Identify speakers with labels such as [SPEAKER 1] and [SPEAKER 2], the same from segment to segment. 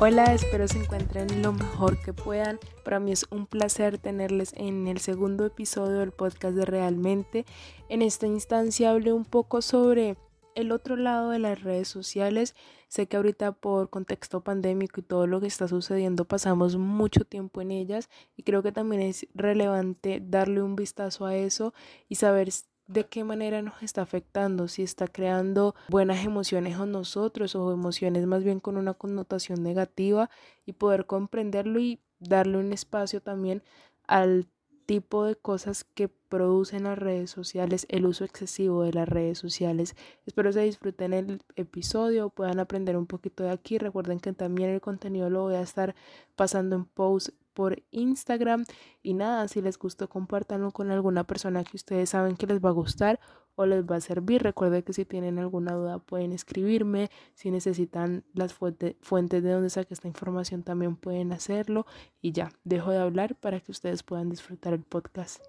[SPEAKER 1] Hola, espero se encuentren lo mejor que puedan. Para mí es un placer tenerles en el segundo episodio del podcast de Realmente. En esta instancia hablé un poco sobre el otro lado de las redes sociales. Sé que ahorita por contexto pandémico y todo lo que está sucediendo pasamos mucho tiempo en ellas y creo que también es relevante darle un vistazo a eso y saber de qué manera nos está afectando, si está creando buenas emociones en nosotros o emociones más bien con una connotación negativa y poder comprenderlo y darle un espacio también al tipo de cosas que producen las redes sociales, el uso excesivo de las redes sociales. Espero se disfruten el episodio, puedan aprender un poquito de aquí. Recuerden que también el contenido lo voy a estar pasando en post por Instagram. Y nada, si les gustó, compártanlo con alguna persona que ustedes saben que les va a gustar o les va a servir. Recuerden que si tienen alguna duda pueden escribirme. Si necesitan las fuentes de donde saque esta información también pueden hacerlo. Y ya, dejo de hablar para que ustedes puedan disfrutar el podcast.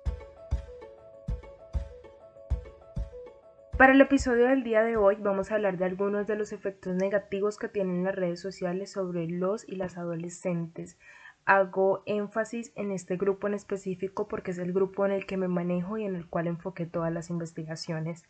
[SPEAKER 1] Para el episodio del día de hoy vamos a hablar de algunos de los efectos negativos que tienen las redes sociales sobre los y las adolescentes hago énfasis en este grupo en específico porque es el grupo en el que me manejo y en el cual enfoqué todas las investigaciones.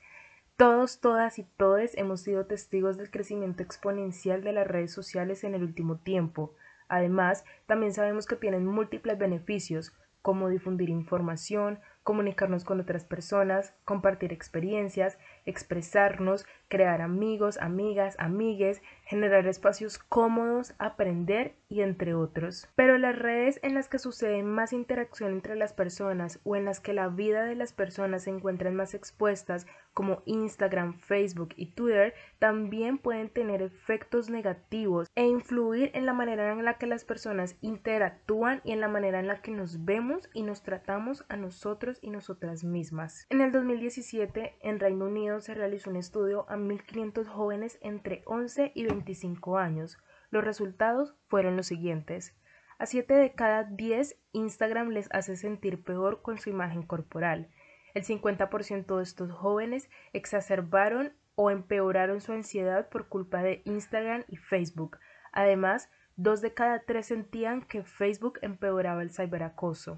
[SPEAKER 1] Todos, todas y todes hemos sido testigos del crecimiento exponencial de las redes sociales en el último tiempo. Además, también sabemos que tienen múltiples beneficios, como difundir información, comunicarnos con otras personas, compartir experiencias, expresarnos, crear amigos, amigas, amigues, generar espacios cómodos, aprender y entre otros. Pero las redes en las que sucede más interacción entre las personas o en las que la vida de las personas se encuentran más expuestas como Instagram, Facebook y Twitter también pueden tener efectos negativos e influir en la manera en la que las personas interactúan y en la manera en la que nos vemos y nos tratamos a nosotros y nosotras mismas. En el 2017, en Reino Unido se realizó un estudio a 1.500 jóvenes entre 11 y 25 años. Los resultados fueron los siguientes. A 7 de cada 10 Instagram les hace sentir peor con su imagen corporal. El 50% de estos jóvenes exacerbaron o empeoraron su ansiedad por culpa de Instagram y Facebook. Además, dos de cada tres sentían que Facebook empeoraba el ciberacoso.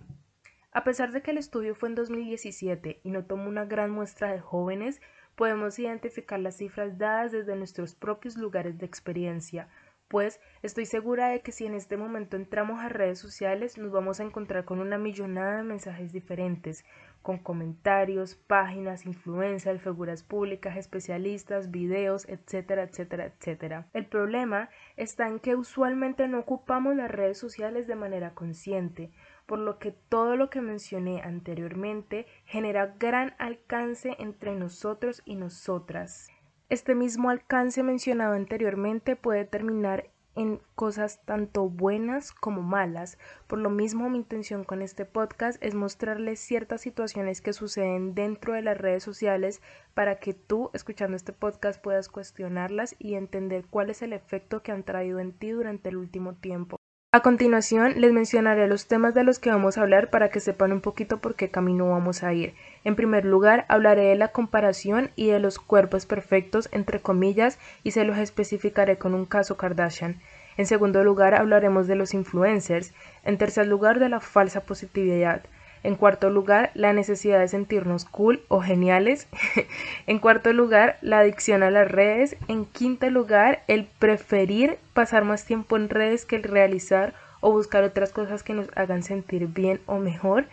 [SPEAKER 1] A pesar de que el estudio fue en 2017 y no tomó una gran muestra de jóvenes, podemos identificar las cifras dadas desde nuestros propios lugares de experiencia, pues estoy segura de que si en este momento entramos a redes sociales nos vamos a encontrar con una millonada de mensajes diferentes, con comentarios, páginas, influencers, figuras públicas, especialistas, videos, etcétera, etcétera, etcétera. El problema está en que usualmente no ocupamos las redes sociales de manera consciente, por lo que todo lo que mencioné anteriormente genera gran alcance entre nosotros y nosotras. Este mismo alcance mencionado anteriormente puede terminar en cosas tanto buenas como malas. Por lo mismo, mi intención con este podcast es mostrarles ciertas situaciones que suceden dentro de las redes sociales para que tú, escuchando este podcast, puedas cuestionarlas y entender cuál es el efecto que han traído en ti durante el último tiempo. A continuación les mencionaré los temas de los que vamos a hablar para que sepan un poquito por qué camino vamos a ir. En primer lugar, hablaré de la comparación y de los cuerpos perfectos, entre comillas, y se los especificaré con un caso Kardashian. En segundo lugar, hablaremos de los influencers. En tercer lugar, de la falsa positividad. En cuarto lugar, la necesidad de sentirnos cool o geniales. en cuarto lugar, la adicción a las redes. En quinto lugar, el preferir pasar más tiempo en redes que el realizar o buscar otras cosas que nos hagan sentir bien o mejor.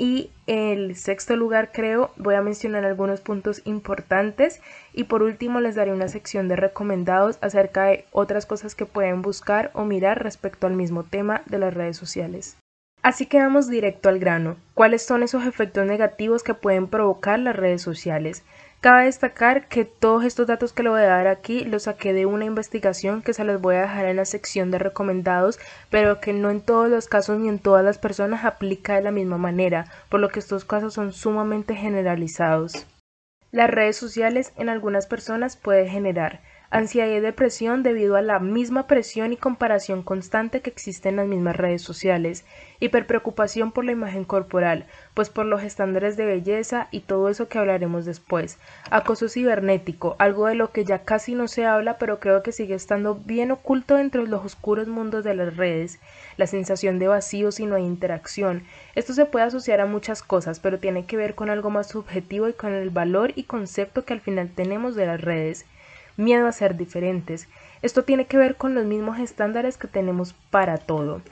[SPEAKER 1] Y el sexto lugar creo voy a mencionar algunos puntos importantes y por último les daré una sección de recomendados acerca de otras cosas que pueden buscar o mirar respecto al mismo tema de las redes sociales. Así que vamos directo al grano. ¿Cuáles son esos efectos negativos que pueden provocar las redes sociales? Cabe destacar que todos estos datos que le voy a dar aquí los saqué de una investigación que se los voy a dejar en la sección de recomendados, pero que no en todos los casos ni en todas las personas aplica de la misma manera, por lo que estos casos son sumamente generalizados. Las redes sociales en algunas personas pueden generar ansiedad y depresión debido a la misma presión y comparación constante que existe en las mismas redes sociales, hiperpreocupación por la imagen corporal, pues por los estándares de belleza y todo eso que hablaremos después, acoso cibernético, algo de lo que ya casi no se habla pero creo que sigue estando bien oculto dentro de los oscuros mundos de las redes, la sensación de vacío si no hay interacción. Esto se puede asociar a muchas cosas, pero tiene que ver con algo más subjetivo y con el valor y concepto que al final tenemos de las redes miedo a ser diferentes. Esto tiene que ver con los mismos estándares que tenemos para todo.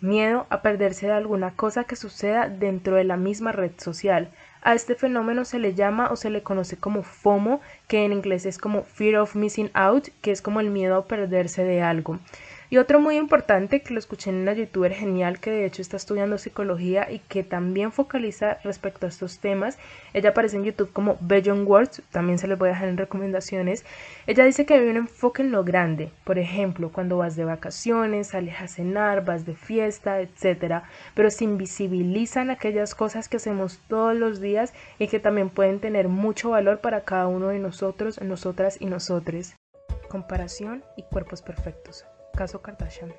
[SPEAKER 1] Miedo a perderse de alguna cosa que suceda dentro de la misma red social. A este fenómeno se le llama o se le conoce como FOMO, que en inglés es como Fear of Missing Out, que es como el miedo a perderse de algo. Y otro muy importante que lo escuché en una youtuber genial que de hecho está estudiando psicología y que también focaliza respecto a estos temas. Ella aparece en YouTube como Beyond Words, también se les voy a dejar en recomendaciones. Ella dice que hay un enfoque en lo grande, por ejemplo, cuando vas de vacaciones, sales a cenar, vas de fiesta, etcétera, pero se invisibilizan aquellas cosas que hacemos todos los días y que también pueden tener mucho valor para cada uno de nosotros, nosotras y nosotres. Comparación y cuerpos perfectos caso Kardashian.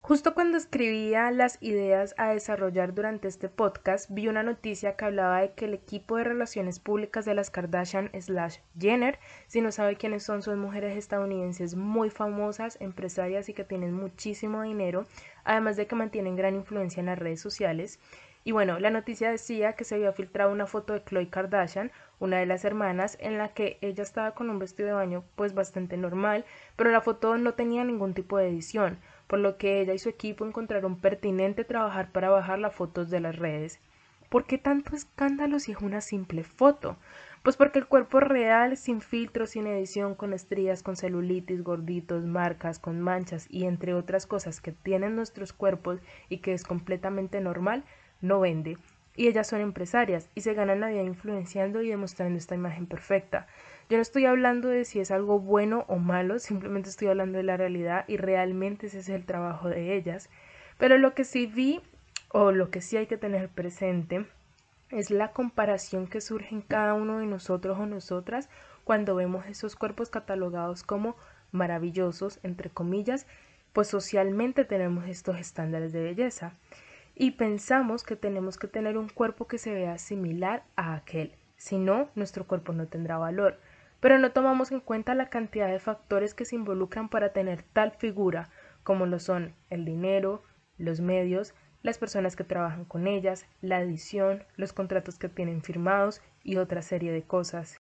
[SPEAKER 1] Justo cuando escribía las ideas a desarrollar durante este podcast, vi una noticia que hablaba de que el equipo de relaciones públicas de las Kardashian slash Jenner, si no sabe quiénes son, son mujeres estadounidenses muy famosas, empresarias y que tienen muchísimo dinero, además de que mantienen gran influencia en las redes sociales. Y bueno, la noticia decía que se había filtrado una foto de Khloe Kardashian, una de las hermanas, en la que ella estaba con un vestido de baño pues bastante normal, pero la foto no tenía ningún tipo de edición, por lo que ella y su equipo encontraron pertinente trabajar para bajar las fotos de las redes. ¿Por qué tanto escándalo si es una simple foto? Pues porque el cuerpo real, sin filtro, sin edición, con estrías, con celulitis, gorditos, marcas, con manchas y entre otras cosas que tienen nuestros cuerpos y que es completamente normal, no vende. Y ellas son empresarias y se ganan la vida influenciando y demostrando esta imagen perfecta. Yo no estoy hablando de si es algo bueno o malo, simplemente estoy hablando de la realidad y realmente ese es el trabajo de ellas. Pero lo que sí vi o lo que sí hay que tener presente es la comparación que surge en cada uno de nosotros o nosotras cuando vemos esos cuerpos catalogados como maravillosos, entre comillas, pues socialmente tenemos estos estándares de belleza y pensamos que tenemos que tener un cuerpo que se vea similar a aquel, si no, nuestro cuerpo no tendrá valor, pero no tomamos en cuenta la cantidad de factores que se involucran para tener tal figura, como lo son el dinero, los medios, las personas que trabajan con ellas, la edición, los contratos que tienen firmados y otra serie de cosas.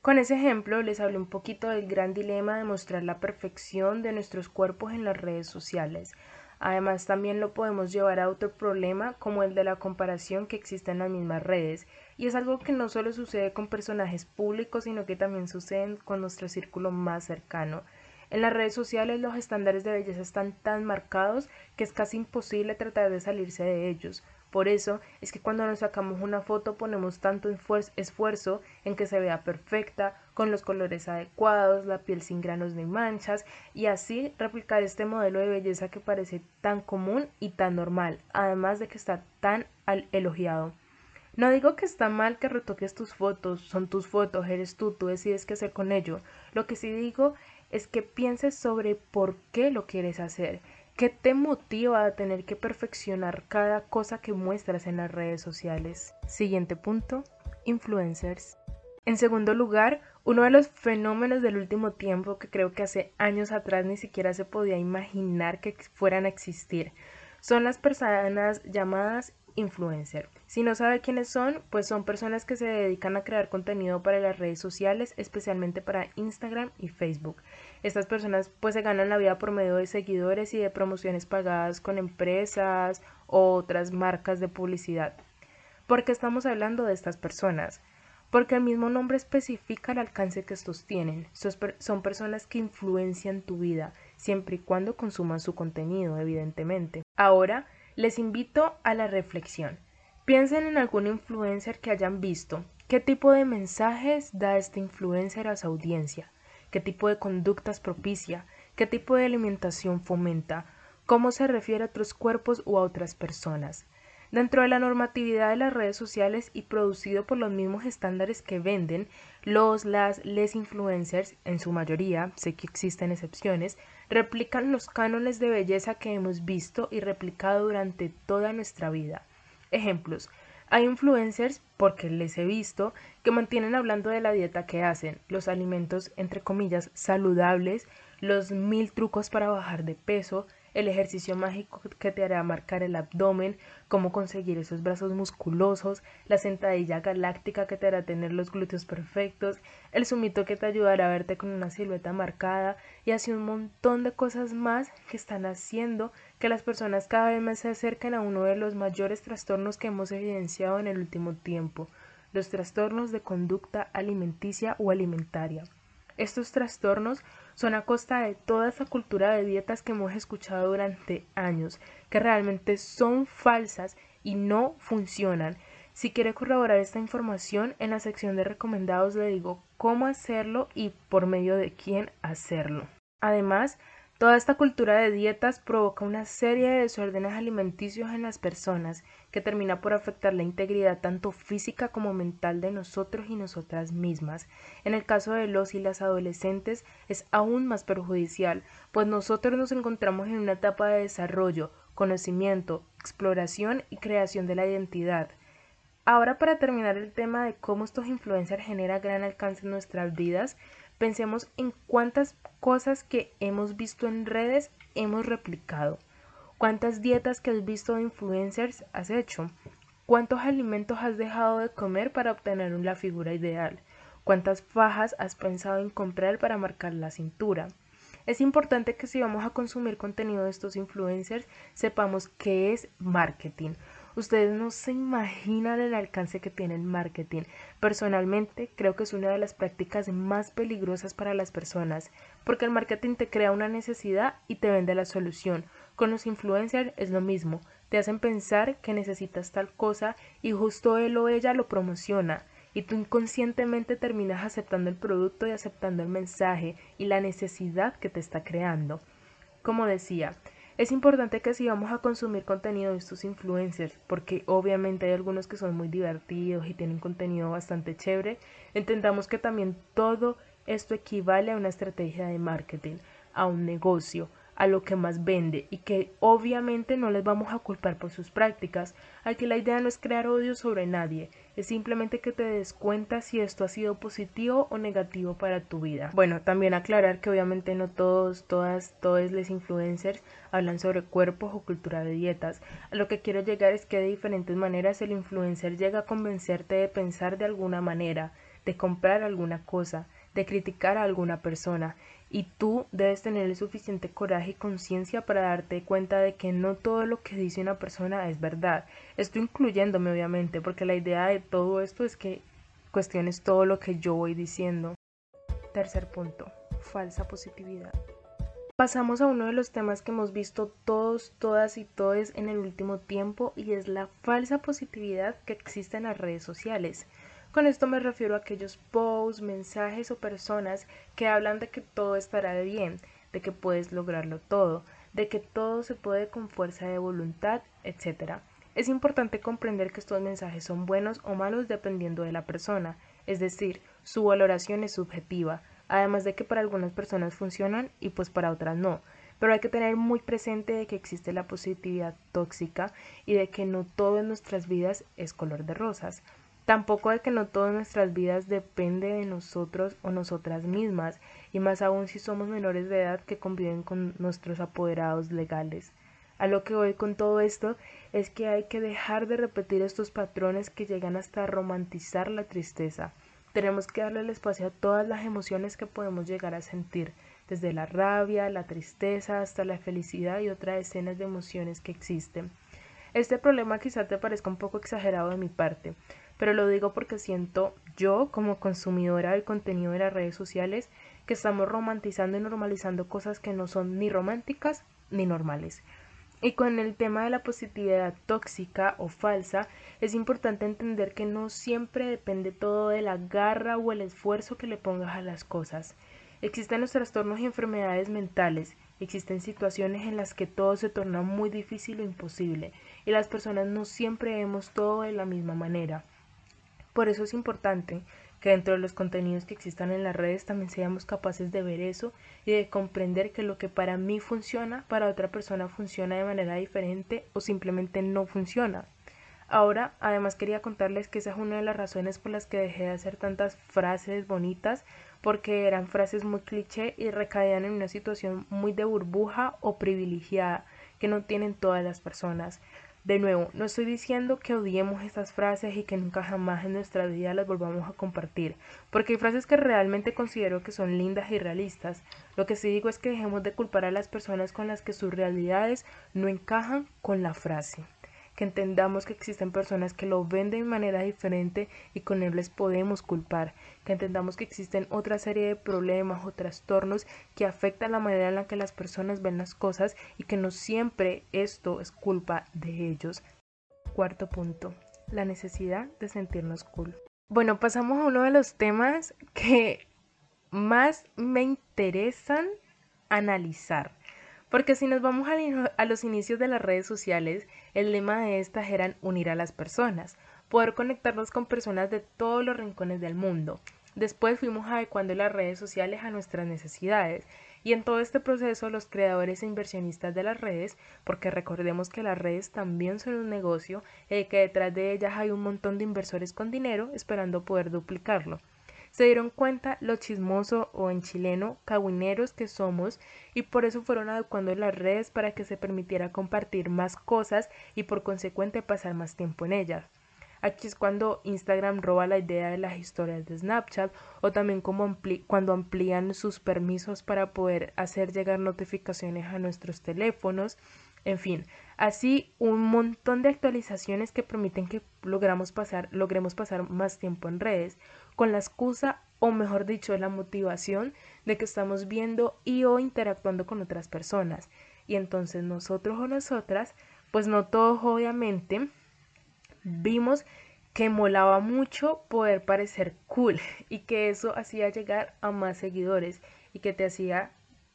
[SPEAKER 1] Con ese ejemplo les hablé un poquito del gran dilema de mostrar la perfección de nuestros cuerpos en las redes sociales, Además, también lo podemos llevar a otro problema como el de la comparación que existe en las mismas redes. Y es algo que no solo sucede con personajes públicos, sino que también sucede con nuestro círculo más cercano. En las redes sociales los estándares de belleza están tan marcados que es casi imposible tratar de salirse de ellos. Por eso es que cuando nos sacamos una foto ponemos tanto esfuerzo en que se vea perfecta, con los colores adecuados, la piel sin granos ni manchas, y así replicar este modelo de belleza que parece tan común y tan normal, además de que está tan elogiado. No digo que está mal que retoques tus fotos, son tus fotos, eres tú, tú decides qué hacer con ello. Lo que sí digo es que pienses sobre por qué lo quieres hacer ¿Qué te motiva a tener que perfeccionar cada cosa que muestras en las redes sociales? Siguiente punto, influencers. En segundo lugar, uno de los fenómenos del último tiempo que creo que hace años atrás ni siquiera se podía imaginar que fueran a existir son las personas llamadas influencer. Si no sabe quiénes son, pues son personas que se dedican a crear contenido para las redes sociales, especialmente para Instagram y Facebook. Estas personas pues se ganan la vida por medio de seguidores y de promociones pagadas con empresas o otras marcas de publicidad. ¿Por qué estamos hablando de estas personas? Porque el mismo nombre especifica el alcance que estos tienen. Son personas que influencian tu vida, siempre y cuando consuman su contenido, evidentemente. Ahora, les invito a la reflexión. Piensen en algún influencer que hayan visto. ¿Qué tipo de mensajes da este influencer a su audiencia? Qué tipo de conductas propicia, qué tipo de alimentación fomenta, cómo se refiere a otros cuerpos u a otras personas. Dentro de la normatividad de las redes sociales y producido por los mismos estándares que venden, los, las, les influencers, en su mayoría, sé que existen excepciones, replican los cánones de belleza que hemos visto y replicado durante toda nuestra vida. Ejemplos. Hay influencers, porque les he visto, que mantienen hablando de la dieta que hacen, los alimentos, entre comillas, saludables, los mil trucos para bajar de peso, el ejercicio mágico que te hará marcar el abdomen, cómo conseguir esos brazos musculosos, la sentadilla galáctica que te hará tener los glúteos perfectos, el sumito que te ayudará a verte con una silueta marcada y así un montón de cosas más que están haciendo que las personas cada vez más se acerquen a uno de los mayores trastornos que hemos evidenciado en el último tiempo, los trastornos de conducta alimenticia o alimentaria. Estos trastornos son a costa de toda esa cultura de dietas que hemos escuchado durante años, que realmente son falsas y no funcionan. Si quiere corroborar esta información, en la sección de recomendados le digo cómo hacerlo y por medio de quién hacerlo. Además, Toda esta cultura de dietas provoca una serie de desórdenes alimenticios en las personas que termina por afectar la integridad tanto física como mental de nosotros y nosotras mismas. En el caso de los y las adolescentes es aún más perjudicial, pues nosotros nos encontramos en una etapa de desarrollo, conocimiento, exploración y creación de la identidad. Ahora para terminar el tema de cómo estos influencers generan gran alcance en nuestras vidas, Pensemos en cuántas cosas que hemos visto en redes hemos replicado. ¿Cuántas dietas que has visto de influencers has hecho? ¿Cuántos alimentos has dejado de comer para obtener la figura ideal? ¿Cuántas fajas has pensado en comprar para marcar la cintura? Es importante que si vamos a consumir contenido de estos influencers, sepamos qué es marketing. Ustedes no se imaginan el alcance que tiene el marketing. Personalmente creo que es una de las prácticas más peligrosas para las personas, porque el marketing te crea una necesidad y te vende la solución. Con los influencers es lo mismo, te hacen pensar que necesitas tal cosa y justo él o ella lo promociona y tú inconscientemente terminas aceptando el producto y aceptando el mensaje y la necesidad que te está creando. Como decía, es importante que si vamos a consumir contenido de estos influencers, porque obviamente hay algunos que son muy divertidos y tienen contenido bastante chévere, entendamos que también todo esto equivale a una estrategia de marketing, a un negocio, a lo que más vende y que obviamente no les vamos a culpar por sus prácticas. Aquí la idea no es crear odio sobre nadie, es simplemente que te des cuenta si esto ha sido positivo o negativo para tu vida. Bueno, también aclarar que obviamente no todos, todas, todos los influencers hablan sobre cuerpos o cultura de dietas. A lo que quiero llegar es que de diferentes maneras el influencer llega a convencerte de pensar de alguna manera, de comprar alguna cosa, de criticar a alguna persona y tú debes tener el suficiente coraje y conciencia para darte cuenta de que no todo lo que dice una persona es verdad. Estoy incluyéndome obviamente porque la idea de todo esto es que cuestiones todo lo que yo voy diciendo. Tercer punto, falsa positividad. Pasamos a uno de los temas que hemos visto todos, todas y todos en el último tiempo y es la falsa positividad que existe en las redes sociales. Con esto me refiero a aquellos posts, mensajes o personas que hablan de que todo estará bien, de que puedes lograrlo todo, de que todo se puede con fuerza de voluntad, etc. Es importante comprender que estos mensajes son buenos o malos dependiendo de la persona, es decir, su valoración es subjetiva, además de que para algunas personas funcionan y pues para otras no. Pero hay que tener muy presente de que existe la positividad tóxica y de que no todo en nuestras vidas es color de rosas. Tampoco de que no todas nuestras vidas depende de nosotros o nosotras mismas, y más aún si somos menores de edad que conviven con nuestros apoderados legales. A lo que voy con todo esto es que hay que dejar de repetir estos patrones que llegan hasta romantizar la tristeza. Tenemos que darle el espacio a todas las emociones que podemos llegar a sentir, desde la rabia, la tristeza hasta la felicidad y otras escenas de emociones que existen. Este problema quizá te parezca un poco exagerado de mi parte, pero lo digo porque siento yo como consumidora del contenido de las redes sociales que estamos romantizando y normalizando cosas que no son ni románticas ni normales. Y con el tema de la positividad tóxica o falsa, es importante entender que no siempre depende todo de la garra o el esfuerzo que le pongas a las cosas. Existen los trastornos y enfermedades mentales Existen situaciones en las que todo se torna muy difícil o imposible y las personas no siempre vemos todo de la misma manera. Por eso es importante que dentro de los contenidos que existan en las redes también seamos capaces de ver eso y de comprender que lo que para mí funciona, para otra persona funciona de manera diferente o simplemente no funciona. Ahora, además quería contarles que esa es una de las razones por las que dejé de hacer tantas frases bonitas, porque eran frases muy cliché y recaían en una situación muy de burbuja o privilegiada que no tienen todas las personas. De nuevo, no estoy diciendo que odiemos estas frases y que nunca jamás en nuestra vida las volvamos a compartir, porque hay frases que realmente considero que son lindas y realistas. Lo que sí digo es que dejemos de culpar a las personas con las que sus realidades no encajan con la frase que entendamos que existen personas que lo ven de manera diferente y con él les podemos culpar, que entendamos que existen otra serie de problemas o trastornos que afectan la manera en la que las personas ven las cosas y que no siempre esto es culpa de ellos. Cuarto punto, la necesidad de sentirnos cool. Bueno, pasamos a uno de los temas que más me interesan analizar porque si nos vamos a, los inicios de las redes sociales, el lema de estas eran unir a las personas, poder conectarnos con personas de todos los rincones del mundo. Después fuimos adecuando las redes sociales a nuestras necesidades y en todo este proceso los creadores e inversionistas de las redes, porque recordemos que las redes también son un negocio y eh, que detrás de ellas hay un montón de inversores con dinero esperando poder duplicarlo se dieron cuenta lo chismoso o en chileno caguineros que somos y por eso fueron adecuando las redes para que se permitiera compartir más cosas y por consecuente pasar más tiempo en ellas. Aquí es cuando Instagram roba la idea de las historias de Snapchat o también cuando amplían sus permisos para poder hacer llegar notificaciones a nuestros teléfonos. En fin, así un montón de actualizaciones que permiten que logramos pasar, logremos pasar más tiempo en redes con la excusa o mejor dicho la motivación de que estamos viendo y o interactuando con otras personas. Y entonces nosotros o nosotras, pues no todos obviamente, vimos que molaba mucho poder parecer cool y que eso hacía llegar a más seguidores y que te hacía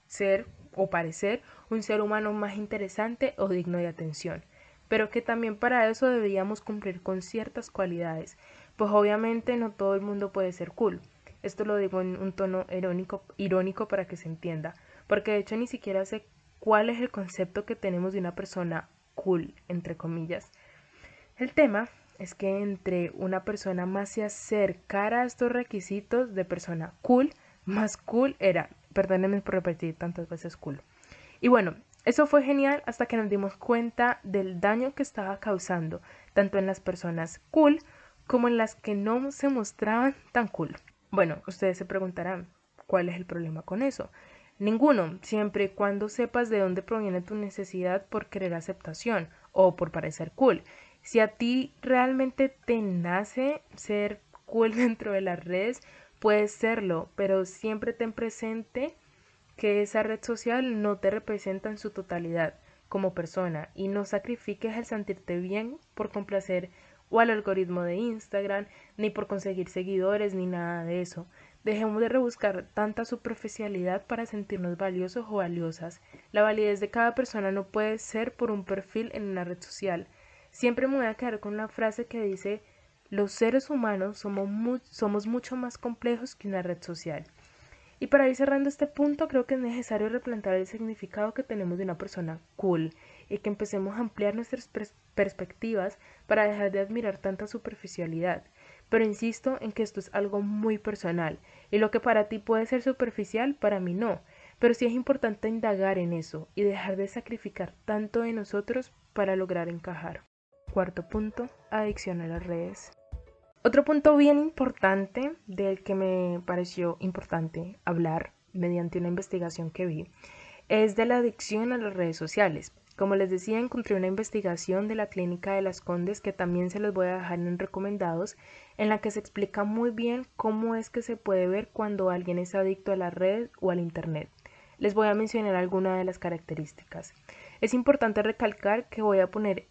[SPEAKER 1] ser o parecer un ser humano más interesante o digno de atención, pero que también para eso debíamos cumplir con ciertas cualidades, pues obviamente no todo el mundo puede ser cool. Esto lo digo en un tono irónico, irónico para que se entienda, porque de hecho ni siquiera sé cuál es el concepto que tenemos de una persona cool, entre comillas. El tema es que entre una persona más se acercara a estos requisitos de persona cool, más cool era, perdónenme por repetir tantas veces cool. Y bueno, eso fue genial hasta que nos dimos cuenta del daño que estaba causando, tanto en las personas cool como en las que no se mostraban tan cool. Bueno, ustedes se preguntarán, ¿cuál es el problema con eso? Ninguno, siempre y cuando sepas de dónde proviene tu necesidad por querer aceptación o por parecer cool. Si a ti realmente te nace ser cool dentro de las redes, puedes serlo, pero siempre ten presente que esa red social no te representa en su totalidad como persona y no sacrifiques el sentirte bien por complacer o al algoritmo de Instagram, ni por conseguir seguidores, ni nada de eso. Dejemos de rebuscar tanta superficialidad para sentirnos valiosos o valiosas. La validez de cada persona no puede ser por un perfil en una red social. Siempre me voy a quedar con una frase que dice los seres humanos somos, somos mucho más complejos que una red social. Y para ir cerrando este punto, creo que es necesario replantear el significado que tenemos de una persona cool y que empecemos a ampliar nuestras perspectivas para dejar de admirar tanta superficialidad. Pero insisto en que esto es algo muy personal y lo que para ti puede ser superficial, para mí no. Pero sí es importante indagar en eso y dejar de sacrificar tanto de nosotros para lograr encajar. Cuarto punto, adicción a las redes. Otro punto bien importante del que me pareció importante hablar mediante una investigación que vi es de la adicción a las redes sociales. Como les decía, encontré una investigación de la Clínica de las Condes que también se los voy a dejar en recomendados, en la que se explica muy bien cómo es que se puede ver cuando alguien es adicto a la red o al Internet. Les voy a mencionar algunas de las características. Es importante recalcar que voy a poner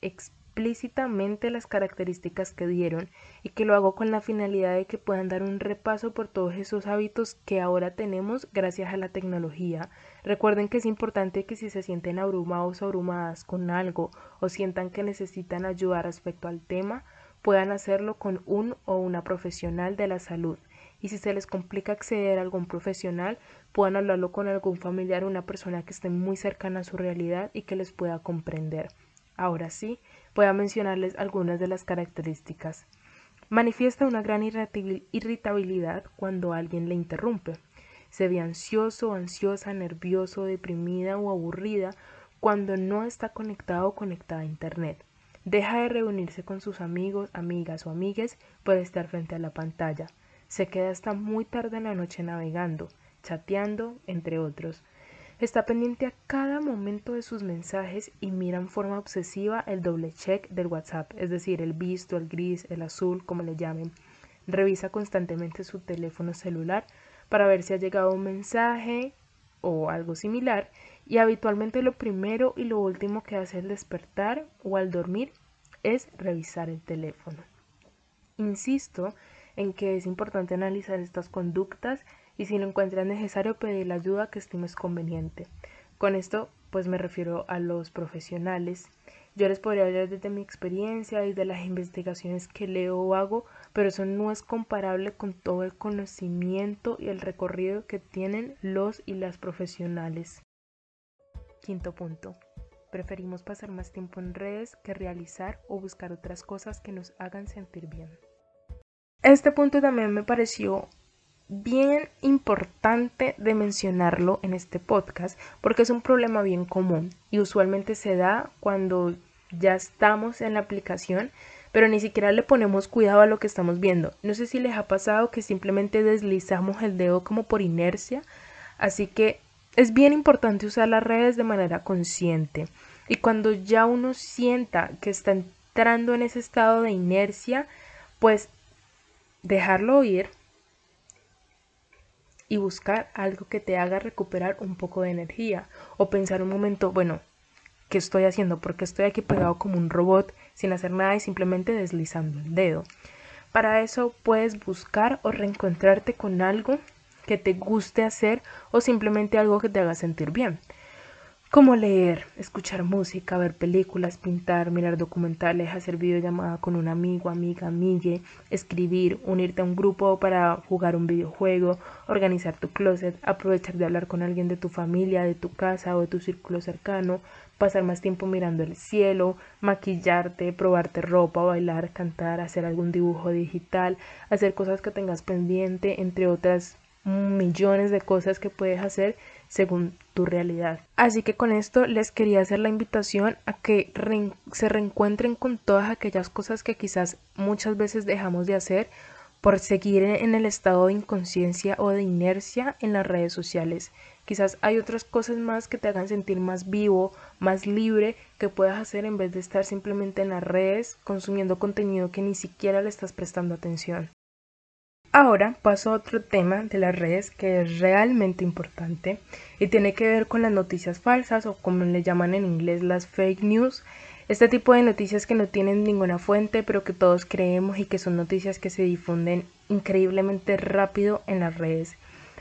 [SPEAKER 1] explícitamente las características que dieron y que lo hago con la finalidad de que puedan dar un repaso por todos esos hábitos que ahora tenemos gracias a la tecnología. Recuerden que es importante que si se sienten abrumados o abrumadas con algo o sientan que necesitan ayuda respecto al tema, puedan hacerlo con un o una profesional de la salud. Y si se les complica acceder a algún profesional, puedan hablarlo con algún familiar o una persona que esté muy cercana a su realidad y que les pueda comprender. Ahora sí, voy a mencionarles algunas de las características. Manifiesta una gran irritabilidad cuando alguien le interrumpe. Se ve ansioso, ansiosa, nervioso, deprimida o aburrida cuando no está conectado o conectada a Internet. Deja de reunirse con sus amigos, amigas o amigues por estar frente a la pantalla. Se queda hasta muy tarde en la noche navegando, chateando, entre otros. Está pendiente a cada momento de sus mensajes y mira en forma obsesiva el doble check del WhatsApp, es decir, el visto, el gris, el azul, como le llamen. Revisa constantemente su teléfono celular para ver si ha llegado un mensaje o algo similar y habitualmente lo primero y lo último que hace al despertar o al dormir es revisar el teléfono. Insisto en que es importante analizar estas conductas y si lo encuentras necesario pedir la ayuda que estimes conveniente. Con esto pues me refiero a los profesionales. Yo les podría hablar desde mi experiencia y de las investigaciones que leo o hago, pero eso no es comparable con todo el conocimiento y el recorrido que tienen los y las profesionales. Quinto punto. Preferimos pasar más tiempo en redes que realizar o buscar otras cosas que nos hagan sentir bien. Este punto también me pareció bien importante de mencionarlo en este podcast porque es un problema bien común y usualmente se da cuando ya estamos en la aplicación pero ni siquiera le ponemos cuidado a lo que estamos viendo. No sé si les ha pasado que simplemente deslizamos el dedo como por inercia, así que es bien importante usar las redes de manera consciente y cuando ya uno sienta que está entrando en ese estado de inercia, pues dejarlo ir y buscar algo que te haga recuperar un poco de energía o pensar un momento, bueno, ¿qué estoy haciendo? Porque estoy aquí pegado como un robot sin hacer nada y simplemente deslizando el dedo. Para eso puedes buscar o reencontrarte con algo que te guste hacer o simplemente algo que te haga sentir bien como leer, escuchar música, ver películas, pintar, mirar documentales, hacer videollamada con un amigo, amiga, amigue, escribir, unirte a un grupo para jugar un videojuego, organizar tu closet, aprovechar de hablar con alguien de tu familia, de tu casa o de tu círculo cercano, pasar más tiempo mirando el cielo, maquillarte, probarte ropa, bailar, cantar, hacer algún dibujo digital, hacer cosas que tengas pendiente, entre otras millones de cosas que puedes hacer según tu realidad. Así que con esto les quería hacer la invitación a que se reencuentren con todas aquellas cosas que quizás muchas veces dejamos de hacer por seguir en el estado de inconsciencia o de inercia en las redes sociales. Quizás hay otras cosas más que te hagan sentir más vivo, más libre, que puedas hacer en vez de estar simplemente en las redes consumiendo contenido que ni siquiera le estás prestando atención. Ahora paso a otro tema de las redes que es realmente importante y tiene que ver con las noticias falsas o como le llaman en inglés las fake news. Este tipo de noticias que no tienen ninguna fuente pero que todos creemos y que son noticias que se difunden increíblemente rápido en las redes.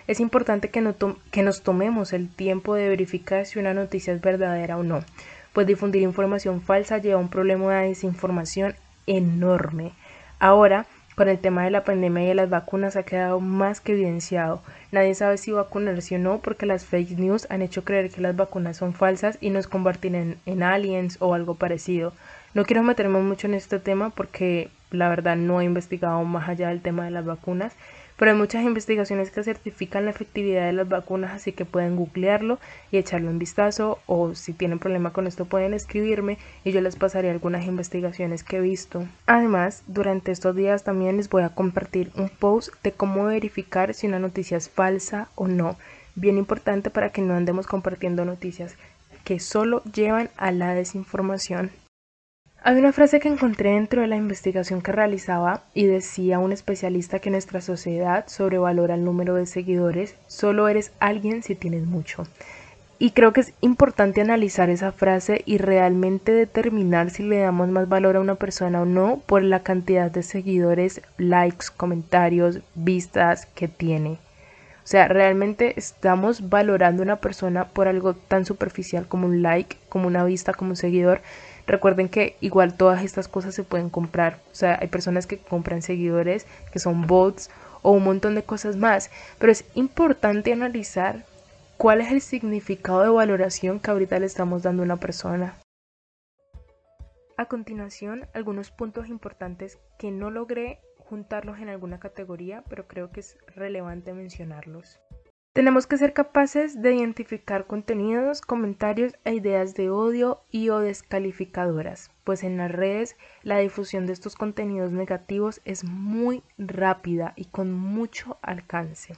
[SPEAKER 1] Es importante que, nos tomemos el tiempo de verificar si una noticia es verdadera o no, pues difundir información falsa lleva a un problema de desinformación enorme. Ahora, con el tema de la pandemia y de las vacunas ha quedado más que evidenciado. Nadie sabe si vacunarse o no porque las fake news han hecho creer que las vacunas son falsas y nos convertir en, en aliens o algo parecido. No quiero meterme mucho en este tema porque la verdad no he investigado más allá del tema de las vacunas, pero hay muchas investigaciones que certifican la efectividad de las vacunas, así que pueden googlearlo y echarlo un vistazo o si tienen problema con esto pueden escribirme y yo les pasaré algunas investigaciones que he visto. Además, durante estos días también les voy a compartir un post de cómo verificar si una noticia es falsa o no. Bien importante para que no andemos compartiendo noticias que solo llevan a la desinformación. Hay una frase que encontré dentro de la investigación que realizaba y decía un especialista que nuestra sociedad sobrevalora el número de seguidores, solo eres alguien si tienes mucho. Y creo que es importante analizar esa frase y realmente determinar si le damos más valor a una persona o no por la cantidad de seguidores, likes, comentarios, vistas que tiene. Sea, realmente estamos valorando a una persona por algo tan superficial como un like, como una vista, como un seguidor. Recuerden que igual todas estas cosas se pueden comprar. O sea, hay personas que compran seguidores, que son bots o un montón de cosas más. Pero es importante analizar cuál es el significado de valoración que ahorita le estamos dando a una persona. A continuación, algunos puntos importantes que no logré juntarlos en alguna categoría, pero creo que es relevante mencionarlos. Tenemos que ser capaces de identificar contenidos, comentarios e ideas de odio y o descalificadoras, pues en las redes la difusión de estos contenidos negativos es muy rápida y con mucho alcance.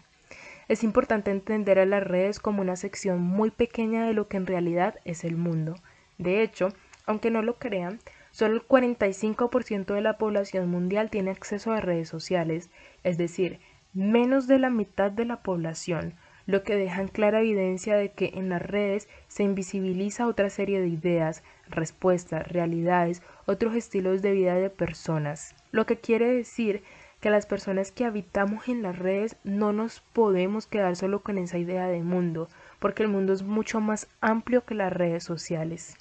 [SPEAKER 1] Es importante entender a las redes como una sección muy pequeña de lo que en realidad es el mundo. De hecho, aunque no lo crean, solo el 45% de la población mundial tiene acceso a redes sociales, es decir, menos de la mitad de la población, lo que deja en clara evidencia de que en las redes se invisibiliza otra serie de ideas, respuestas, realidades, otros estilos de vida de personas. Lo que quiere decir que las personas que habitamos en las redes no nos podemos quedar solo con esa idea de mundo, porque el mundo es mucho más amplio que las redes sociales.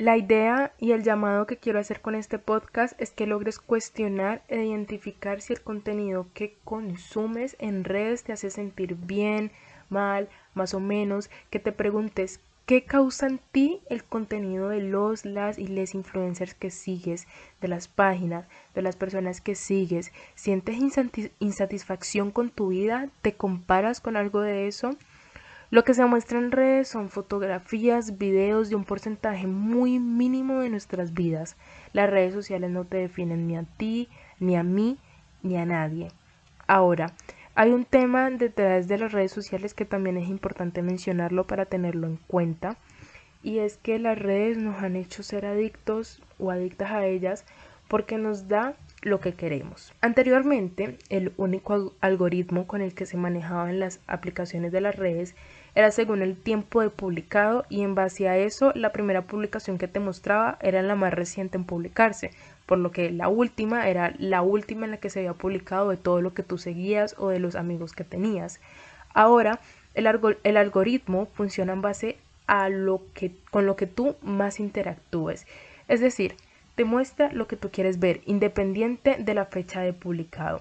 [SPEAKER 1] La idea y el llamado que quiero hacer con este podcast es que logres cuestionar e identificar si el contenido que consumes en redes te hace sentir bien, mal, más o menos, que te preguntes ¿Qué causa en ti el contenido de los, las y les influencers que sigues, de las páginas, de las personas que sigues? ¿Sientes insatisfacción con tu vida? ¿Te comparas con algo de eso? Lo que se muestra en redes son fotografías, videos de un porcentaje muy mínimo de nuestras vidas. Las redes sociales no te definen ni a ti, ni a mí, ni a nadie. Ahora, hay un tema detrás de las redes sociales que también es importante mencionarlo para tenerlo en cuenta y es que las redes nos han hecho ser adictos o adictas a ellas porque nos da lo que queremos. Anteriormente, el único algoritmo con el que se manejaban las aplicaciones de las redes era según el tiempo de publicado y en base a eso la primera publicación que te mostraba era la más reciente en publicarse por lo que la última era la última en la que se había publicado de todo lo que tú seguías o de los amigos que tenías. Ahora, el, el algoritmo funciona en base a lo que, con lo que tú más interactúes. Es decir, te muestra lo que tú quieres ver, independiente de la fecha de publicado.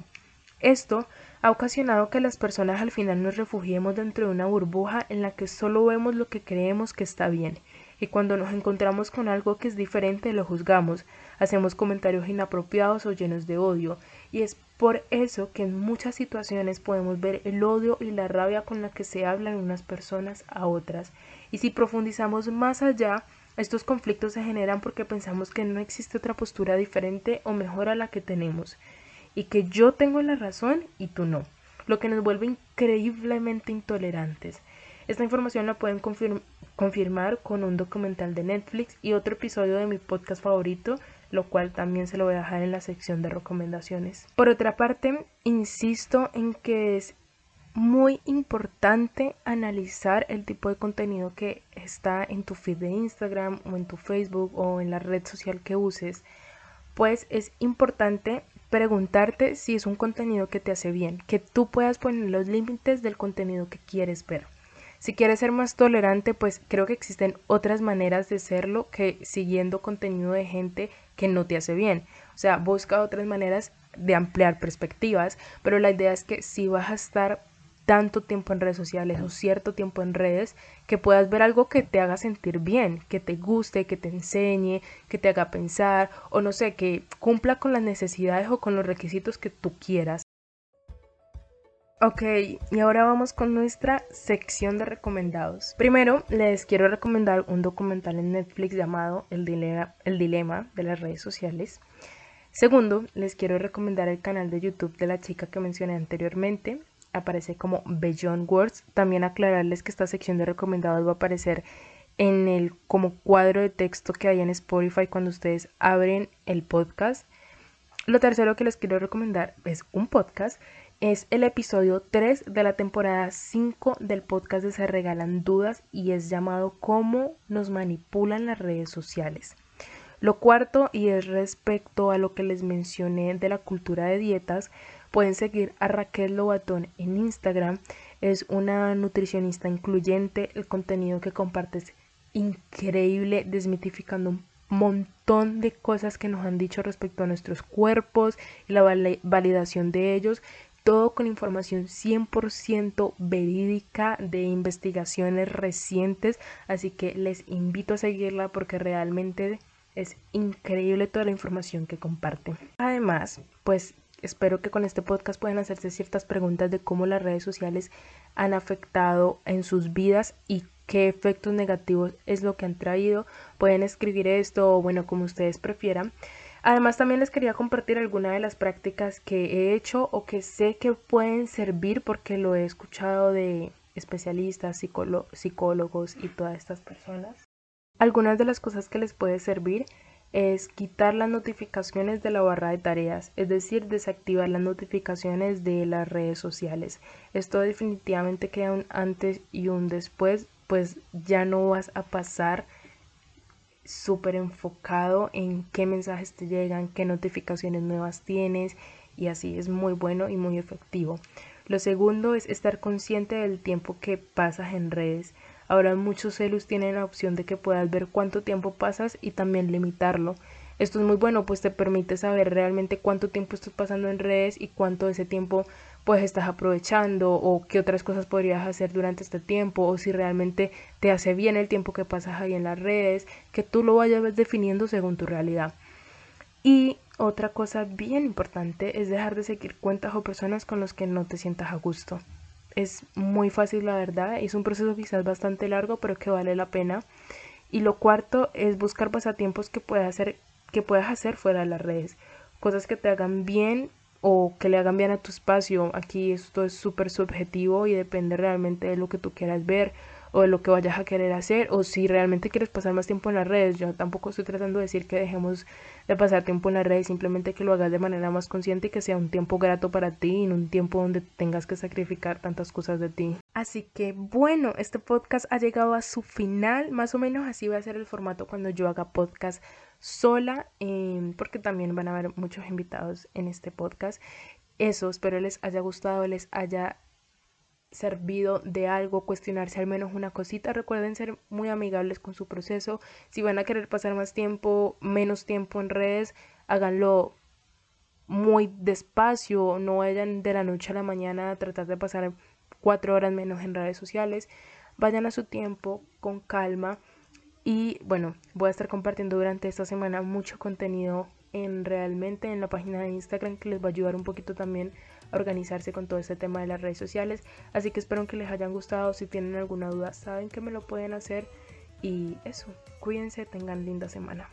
[SPEAKER 1] Esto ha ocasionado que las personas al final nos refugiemos dentro de una burbuja en la que solo vemos lo que creemos que está bien. Y cuando nos encontramos con algo que es diferente lo juzgamos, hacemos comentarios inapropiados o llenos de odio, y es por eso que en muchas situaciones podemos ver el odio y la rabia con la que se hablan unas personas a otras, y si profundizamos más allá, estos conflictos se generan porque pensamos que no existe otra postura diferente o mejor a la que tenemos, y que yo tengo la razón y tú no, lo que nos vuelve increíblemente intolerantes. Esta información la pueden confirmar con un documental de Netflix y otro episodio de mi podcast favorito, lo cual también se lo voy a dejar en la sección de recomendaciones. Por otra parte, insisto en que es muy importante analizar el tipo de contenido que está en tu feed de Instagram o en tu Facebook o en la red social que uses, pues es importante preguntarte si es un contenido que te hace bien, que tú puedas poner los límites del contenido que quieres ver. Si quieres ser más tolerante, pues creo que existen otras maneras de serlo que siguiendo contenido de gente que no te hace bien. O sea, busca otras maneras de ampliar perspectivas, pero la idea es que si vas a estar tanto tiempo en redes sociales o cierto tiempo en redes, que puedas ver algo que te haga sentir bien, que te guste, que te enseñe, que te haga pensar o no sé, que cumpla con las necesidades o con los requisitos que tú quieras. Ok, y ahora vamos con nuestra sección de recomendados. Primero, les quiero recomendar un documental en Netflix llamado El Dilema, el Dilema de las redes sociales. Segundo, les quiero recomendar el canal de YouTube de la chica que mencioné anteriormente. Aparece como Beyond Words. También aclararles que esta sección de recomendados va a aparecer en el como cuadro de texto que hay en Spotify cuando ustedes abren el podcast. Lo tercero que les quiero recomendar es un podcast. Es el episodio 3 de la temporada 5 del podcast de Se Regalan Dudas y es llamado Cómo nos manipulan las redes sociales. Lo cuarto, y es respecto a lo que les mencioné de la cultura de dietas, pueden seguir a Raquel Lobatón en Instagram. Es una nutricionista incluyente. El contenido que comparte es increíble, desmitificando un montón de cosas que nos han dicho respecto a nuestros cuerpos y la validación de ellos, todo con información 100% verídica de investigaciones recientes, así que les invito a seguirla porque realmente es increíble toda la información que comparte. Además, pues espero que con este podcast puedan hacerse ciertas preguntas de cómo las redes sociales han afectado en sus vidas y qué efectos negativos es lo que han traído. Pueden escribir esto o bueno, como ustedes prefieran. Además también les quería compartir algunas de las prácticas que he hecho o que sé que pueden servir porque lo he escuchado de especialistas, psicólogos y todas estas personas. Algunas de las cosas que les puede servir es quitar las notificaciones de la barra de tareas, es decir, desactivar las notificaciones de las redes sociales. Esto definitivamente queda un antes y un después pues ya no vas a pasar súper enfocado en qué mensajes te llegan, qué notificaciones nuevas tienes y así es muy bueno y muy efectivo. Lo segundo es estar consciente del tiempo que pasas en redes. Ahora muchos celus tienen la opción de que puedas ver cuánto tiempo pasas y también limitarlo. Esto es muy bueno, pues te permite saber realmente cuánto tiempo estás pasando en redes y cuánto de ese tiempo pues estás aprovechando o qué otras cosas podrías hacer durante este tiempo o si realmente te hace bien el tiempo que pasas ahí en las redes, que tú lo vayas definiendo según tu realidad. Y otra cosa bien importante es dejar de seguir cuentas o personas con los que no te sientas a gusto. Es muy fácil la verdad, es un proceso quizás bastante largo pero que vale la pena. Y lo cuarto es buscar pasatiempos que puedas hacer, que puedas hacer fuera de las redes, cosas que te hagan bien o que le hagan bien a tu espacio. Aquí esto es súper subjetivo y depende realmente de lo que tú quieras ver o lo que vayas a querer hacer o si realmente quieres pasar más tiempo en las redes. Yo tampoco estoy tratando de decir que dejemos de pasar tiempo en las redes, simplemente que lo hagas de manera más consciente y que sea un tiempo grato para ti y en un tiempo donde tengas que sacrificar tantas cosas de ti. Así que bueno, este podcast ha llegado a su final, más o menos así va a ser el formato cuando yo haga podcast sola, em, porque también van a haber muchos invitados en este podcast. Eso, espero les haya gustado, les haya servido de algo, cuestionarse al menos una cosita. Recuerden ser muy amigables con su proceso. Si van a querer pasar más tiempo, menos tiempo en redes, háganlo muy despacio, no vayan de la noche a la mañana a tratar de pasar cuatro horas menos en redes sociales. Vayan a su tiempo, con calma y bueno, voy a estar compartiendo durante esta semana mucho contenido en realmente en la página de Instagram que les va a ayudar un poquito también organizarse con todo este tema de las redes sociales. Así que espero que les hayan gustado. Si tienen alguna duda, saben que me lo pueden hacer. Y eso, cuídense, tengan linda semana.